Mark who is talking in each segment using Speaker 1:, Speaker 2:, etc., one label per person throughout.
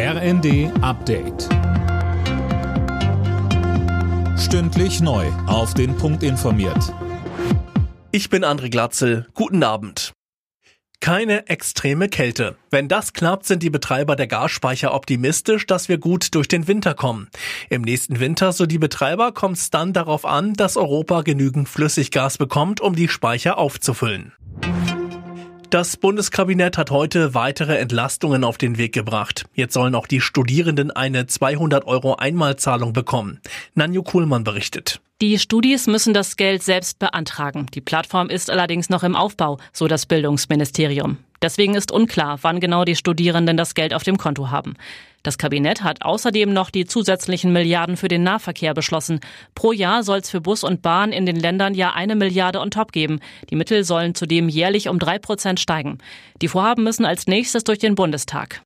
Speaker 1: RND Update. Stündlich neu. Auf den Punkt informiert.
Speaker 2: Ich bin André Glatzel. Guten Abend. Keine extreme Kälte. Wenn das klappt, sind die Betreiber der Gasspeicher optimistisch, dass wir gut durch den Winter kommen. Im nächsten Winter, so die Betreiber, kommt es dann darauf an, dass Europa genügend Flüssiggas bekommt, um die Speicher aufzufüllen. Das Bundeskabinett hat heute weitere Entlastungen auf den Weg gebracht. Jetzt sollen auch die Studierenden eine 200 Euro Einmalzahlung bekommen. Nanju Kuhlmann berichtet.
Speaker 3: Die Studis müssen das Geld selbst beantragen. Die Plattform ist allerdings noch im Aufbau, so das Bildungsministerium. Deswegen ist unklar, wann genau die Studierenden das Geld auf dem Konto haben. Das Kabinett hat außerdem noch die zusätzlichen Milliarden für den Nahverkehr beschlossen. Pro Jahr soll es für Bus und Bahn in den Ländern ja eine Milliarde on top geben. Die Mittel sollen zudem jährlich um drei Prozent steigen. Die Vorhaben müssen als nächstes durch den Bundestag.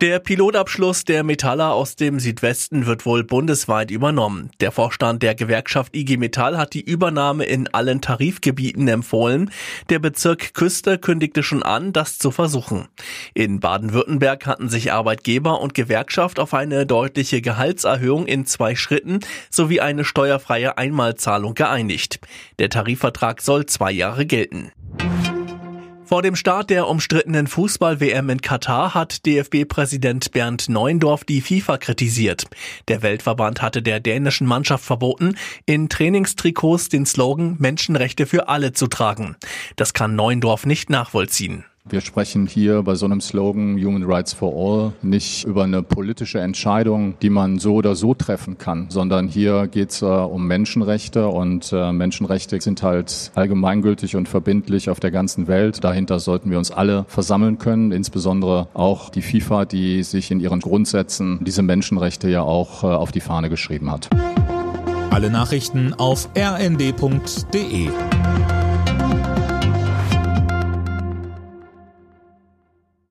Speaker 2: Der Pilotabschluss der Metaller aus dem Südwesten wird wohl bundesweit übernommen. Der Vorstand der Gewerkschaft IG Metall hat die Übernahme in allen Tarifgebieten empfohlen. Der Bezirk Küste kündigte schon an, das zu versuchen. In Baden-Württemberg hatten sich Arbeitgeber und Gewerkschaft auf eine deutliche Gehaltserhöhung in zwei Schritten sowie eine steuerfreie Einmalzahlung geeinigt. Der Tarifvertrag soll zwei Jahre gelten. Vor dem Start der umstrittenen Fußball-WM in Katar hat DFB-Präsident Bernd Neuendorf die FIFA kritisiert. Der Weltverband hatte der dänischen Mannschaft verboten, in Trainingstrikots den Slogan Menschenrechte für alle zu tragen. Das kann Neuendorf nicht nachvollziehen.
Speaker 4: Wir sprechen hier bei so einem Slogan Human Rights for All nicht über eine politische Entscheidung, die man so oder so treffen kann, sondern hier geht es äh, um Menschenrechte und äh, Menschenrechte sind halt allgemeingültig und verbindlich auf der ganzen Welt. Dahinter sollten wir uns alle versammeln können, insbesondere auch die FIFA, die sich in ihren Grundsätzen diese Menschenrechte ja auch äh, auf die Fahne geschrieben hat.
Speaker 1: Alle Nachrichten auf rnd.de